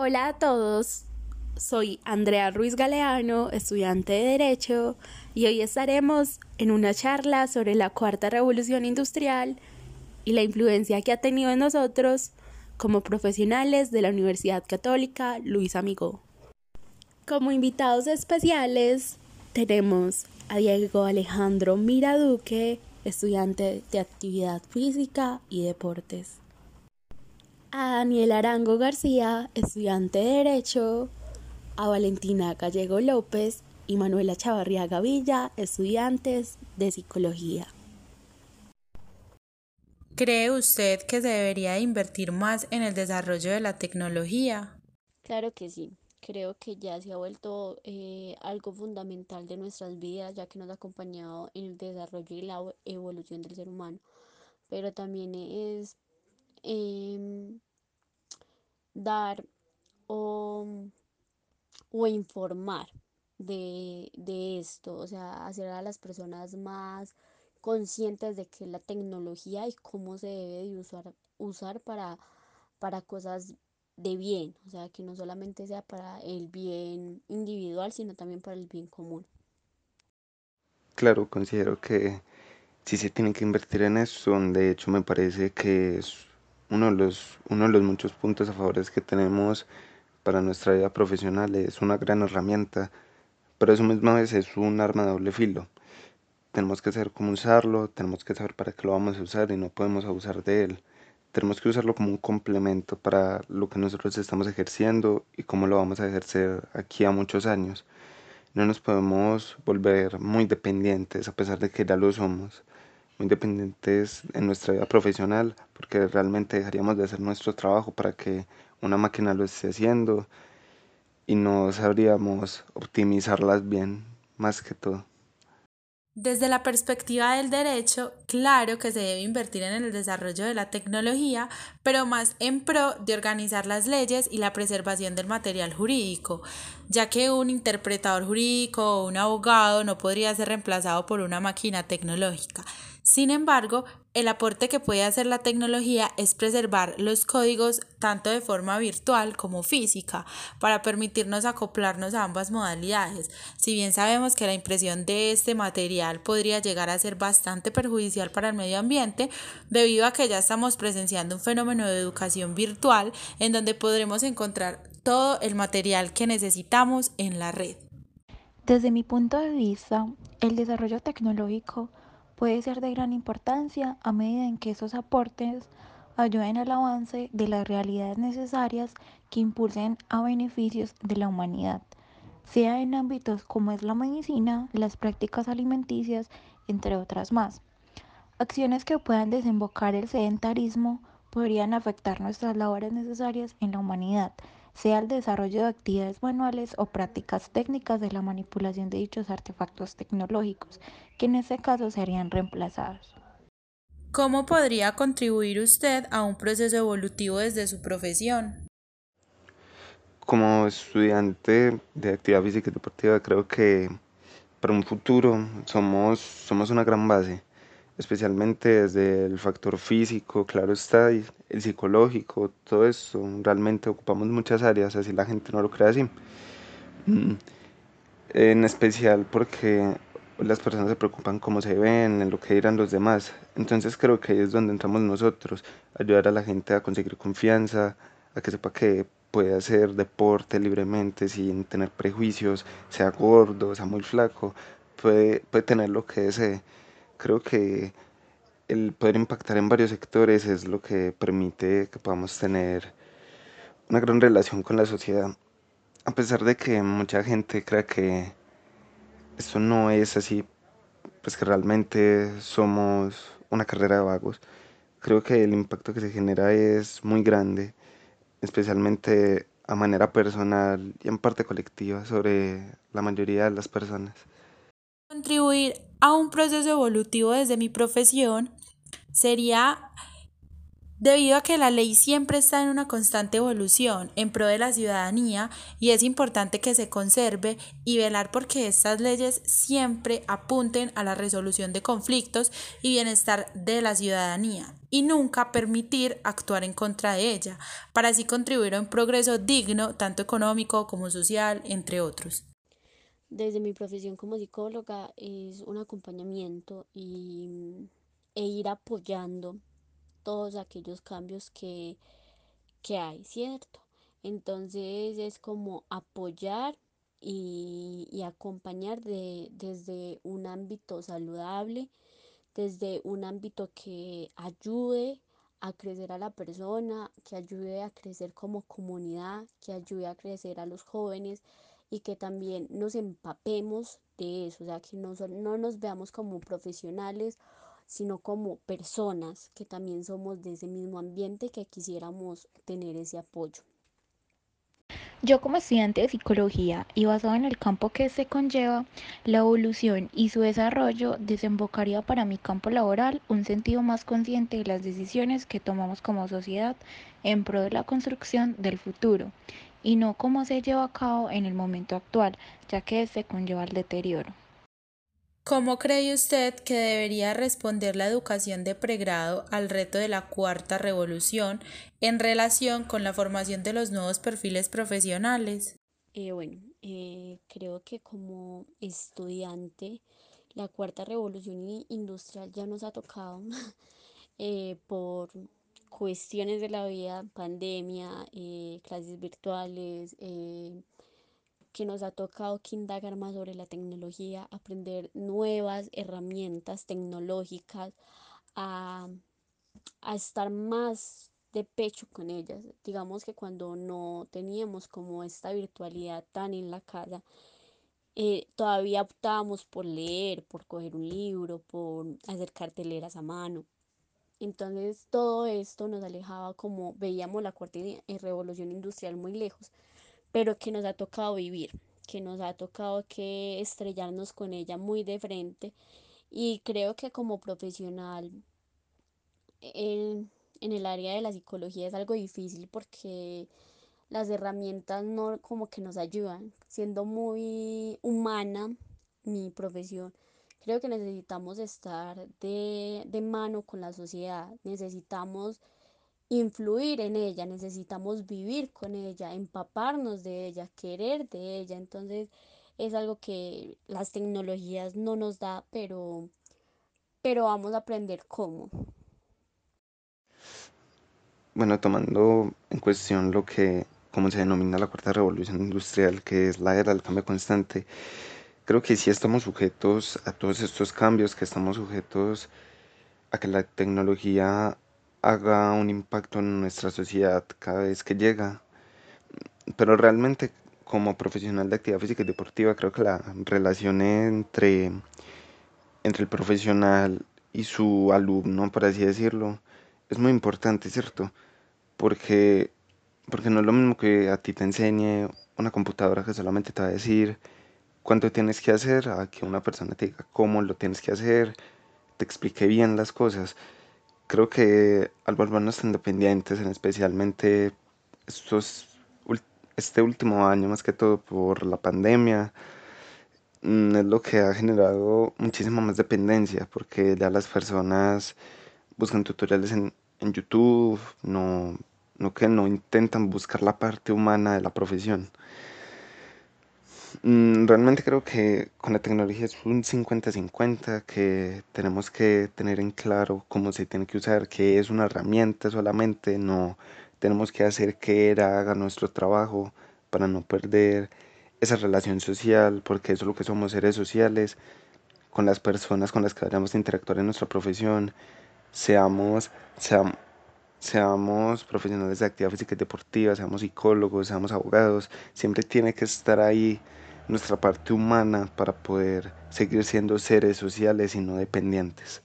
Hola a todos, soy Andrea Ruiz Galeano, estudiante de Derecho, y hoy estaremos en una charla sobre la cuarta revolución industrial y la influencia que ha tenido en nosotros como profesionales de la Universidad Católica Luis Amigo. Como invitados especiales tenemos a Diego Alejandro Miraduque, estudiante de actividad física y deportes a Daniel Arango García, estudiante de Derecho, a Valentina Gallego López y Manuela Chavarriaga Villa, estudiantes de Psicología. ¿Cree usted que se debería invertir más en el desarrollo de la tecnología? Claro que sí. Creo que ya se ha vuelto eh, algo fundamental de nuestras vidas, ya que nos ha acompañado en el desarrollo y la evolución del ser humano. Pero también es Em, dar o, informar de, esto, o sea, hacer a las personas más conscientes de que la tecnología y cómo se debe de usar, usar para, para cosas de bien, o sea, que no solamente sea para el bien individual, sino también para el bien común. Claro, considero que si se tiene que invertir en eso, de hecho me parece que es uno de los, uno de los muchos puntos a favor que tenemos para nuestra vida profesional es una gran herramienta, pero eso misma vez es un arma de doble filo. Tenemos que saber cómo usarlo, tenemos que saber para qué lo vamos a usar y no podemos abusar de él. Tenemos que usarlo como un complemento para lo que nosotros estamos ejerciendo y cómo lo vamos a ejercer aquí a muchos años. No nos podemos volver muy dependientes a pesar de que ya lo somos muy independientes en nuestra vida profesional, porque realmente dejaríamos de hacer nuestro trabajo para que una máquina lo esté haciendo y no sabríamos optimizarlas bien, más que todo. Desde la perspectiva del derecho, claro que se debe invertir en el desarrollo de la tecnología, pero más en pro de organizar las leyes y la preservación del material jurídico, ya que un interpretador jurídico o un abogado no podría ser reemplazado por una máquina tecnológica. Sin embargo, el aporte que puede hacer la tecnología es preservar los códigos tanto de forma virtual como física para permitirnos acoplarnos a ambas modalidades. Si bien sabemos que la impresión de este material podría llegar a ser bastante perjudicial para el medio ambiente, debido a que ya estamos presenciando un fenómeno de educación virtual en donde podremos encontrar todo el material que necesitamos en la red. Desde mi punto de vista, el desarrollo tecnológico puede ser de gran importancia a medida en que esos aportes ayuden al avance de las realidades necesarias que impulsen a beneficios de la humanidad, sea en ámbitos como es la medicina, las prácticas alimenticias, entre otras más. Acciones que puedan desembocar el sedentarismo podrían afectar nuestras labores necesarias en la humanidad, sea el desarrollo de actividades manuales o prácticas técnicas de la manipulación de dichos artefactos tecnológicos, que en este caso serían reemplazados. ¿Cómo podría contribuir usted a un proceso evolutivo desde su profesión? Como estudiante de actividad física y deportiva, creo que para un futuro somos, somos una gran base especialmente desde el factor físico, claro está, y el psicológico, todo eso, realmente ocupamos muchas áreas, así la gente no lo cree así. Mm, en especial porque las personas se preocupan cómo se ven, en lo que dirán los demás. Entonces creo que ahí es donde entramos nosotros, ayudar a la gente a conseguir confianza, a que sepa que puede hacer deporte libremente sin tener prejuicios, sea gordo, sea muy flaco, puede, puede tener lo que desee creo que el poder impactar en varios sectores es lo que permite que podamos tener una gran relación con la sociedad. A pesar de que mucha gente crea que esto no es así, pues que realmente somos una carrera de vagos, creo que el impacto que se genera es muy grande, especialmente a manera personal y en parte colectiva sobre la mayoría de las personas. Contribuir a un proceso evolutivo desde mi profesión sería Debido a que la ley siempre está en una constante evolución en pro de la ciudadanía y es importante que se conserve y velar porque estas leyes siempre apunten a la resolución de conflictos y bienestar de la ciudadanía y nunca permitir actuar en contra de ella, para así contribuir a un progreso digno, tanto económico como social, entre otros. Desde mi profesión como psicóloga es un acompañamiento y, e ir apoyando todos aquellos cambios que, que hay, ¿cierto? Entonces es como apoyar y, acompañar de, desde un ámbito saludable, desde un ámbito que ayude a crecer a la persona, que ayude a crecer como comunidad, que ayude a crecer a los jóvenes y que también nos empapemos de eso, o sea, que no, no nos veamos como profesionales sino como personas que también somos de ese mismo ambiente que quisiéramos tener ese apoyo. Yo como estudiante de psicología y basado en el campo que se conlleva, la evolución y su desarrollo desembocaría para mi campo laboral un sentido más consciente de las decisiones que tomamos como sociedad en pro de la construcción del futuro y no cómo se lleva a cabo en el momento actual, ya que se conlleva el deterioro. ¿Cómo cree usted que debería responder la educación de pregrado al reto de la cuarta revolución en relación con la formación de los nuevos perfiles profesionales? Eh, bueno, eh, creo que como estudiante, la cuarta revolución industrial ya nos ha tocado eh, por cuestiones de la vida, pandemia, clases virtuales que nos ha tocado que indagar más sobre la tecnología, aprender nuevas herramientas tecnológicas, a, estar más de pecho con ellas. Digamos que cuando no teníamos como esta virtualidad tan en la casa, eh, todavía optábamos por leer, por coger un libro, por hacer carteleras a mano. Entonces todo esto nos alejaba como veíamos la cuarta revolución industrial muy lejos pero que nos ha tocado vivir, que nos ha tocado que estrellarnos con ella muy de frente y creo que como profesional en, en el área de la psicología es algo difícil porque las herramientas no como que nos ayudan, siendo muy humana mi profesión. Creo que necesitamos estar de, de mano con la sociedad, necesitamos influir en ella, necesitamos vivir con ella, empaparnos de ella, querer de ella. Entonces es algo que las tecnologías no nos da, pero, pero vamos a aprender cómo. Bueno, tomando en cuestión lo que, como se denomina la cuarta revolución industrial, que es la era del cambio constante, creo que sí estamos sujetos a todos estos cambios, que estamos sujetos a que la tecnología haga un impacto en nuestra sociedad cada vez que llega. Pero realmente como profesional de actividad física y deportiva creo que la relación entre, entre el profesional y su alumno, por así decirlo, es muy importante, ¿cierto? Porque, porque no es lo mismo que a ti te enseñe una computadora que solamente te va a decir cuánto tienes que hacer, a que una persona te diga cómo lo tienes que hacer, te explique bien las cosas creo que al volvernos independientes, en especialmente estos, este último año, más que todo por la pandemia, mm, es lo que ha generado muchísima más dependencia, porque ya las personas buscan tutoriales en, en YouTube, no, no que no intentan buscar la parte humana de la profesión. Mm, realmente creo que con la tecnología es un 50-50 que tenemos que tener en claro cómo se tiene que usar, que es una herramienta solamente, no tenemos que hacer que era haga nuestro trabajo para no perder esa relación social, porque eso es lo que somos seres sociales, con las personas con las que vayamos interactuar en nuestra profesión, seamos, seamos, seamos profesionales de actividad física y deportiva, seamos psicólogos, seamos abogados, siempre tiene que estar ahí nuestra parte humana para poder seguir siendo seres sociales y no dependientes.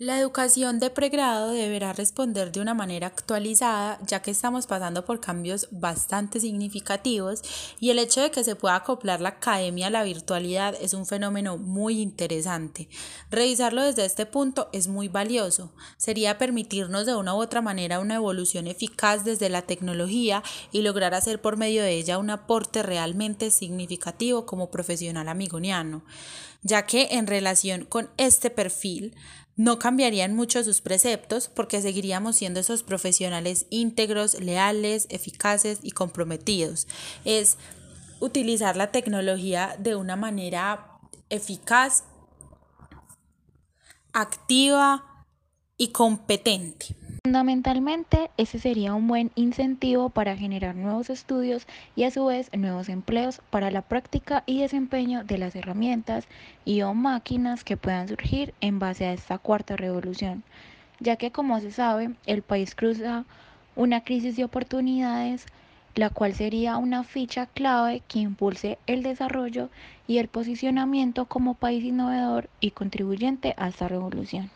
La educación de pregrado deberá responder de una manera actualizada, ya que estamos pasando por cambios bastante significativos y el hecho de que se pueda acoplar la academia a la virtualidad es un fenómeno muy interesante. Revisarlo desde este punto es muy valioso. Sería permitirnos de una u otra manera una evolución eficaz desde la tecnología y lograr hacer por medio de ella un aporte realmente significativo como profesional amigoniano, ya que en relación con este perfil, no cambiarían mucho sus preceptos porque seguiríamos siendo esos profesionales íntegros, leales, eficaces y comprometidos. Es utilizar la tecnología de una manera eficaz, activa y competente. Fundamentalmente, ese sería un buen incentivo para generar nuevos estudios y a su vez nuevos empleos para la práctica y desempeño de las herramientas y o máquinas que puedan surgir en base a esta cuarta revolución, ya que como se sabe, el país cruza una crisis de oportunidades, la cual sería una ficha clave que impulse el desarrollo y el posicionamiento como país innovador y contribuyente a esta revolución.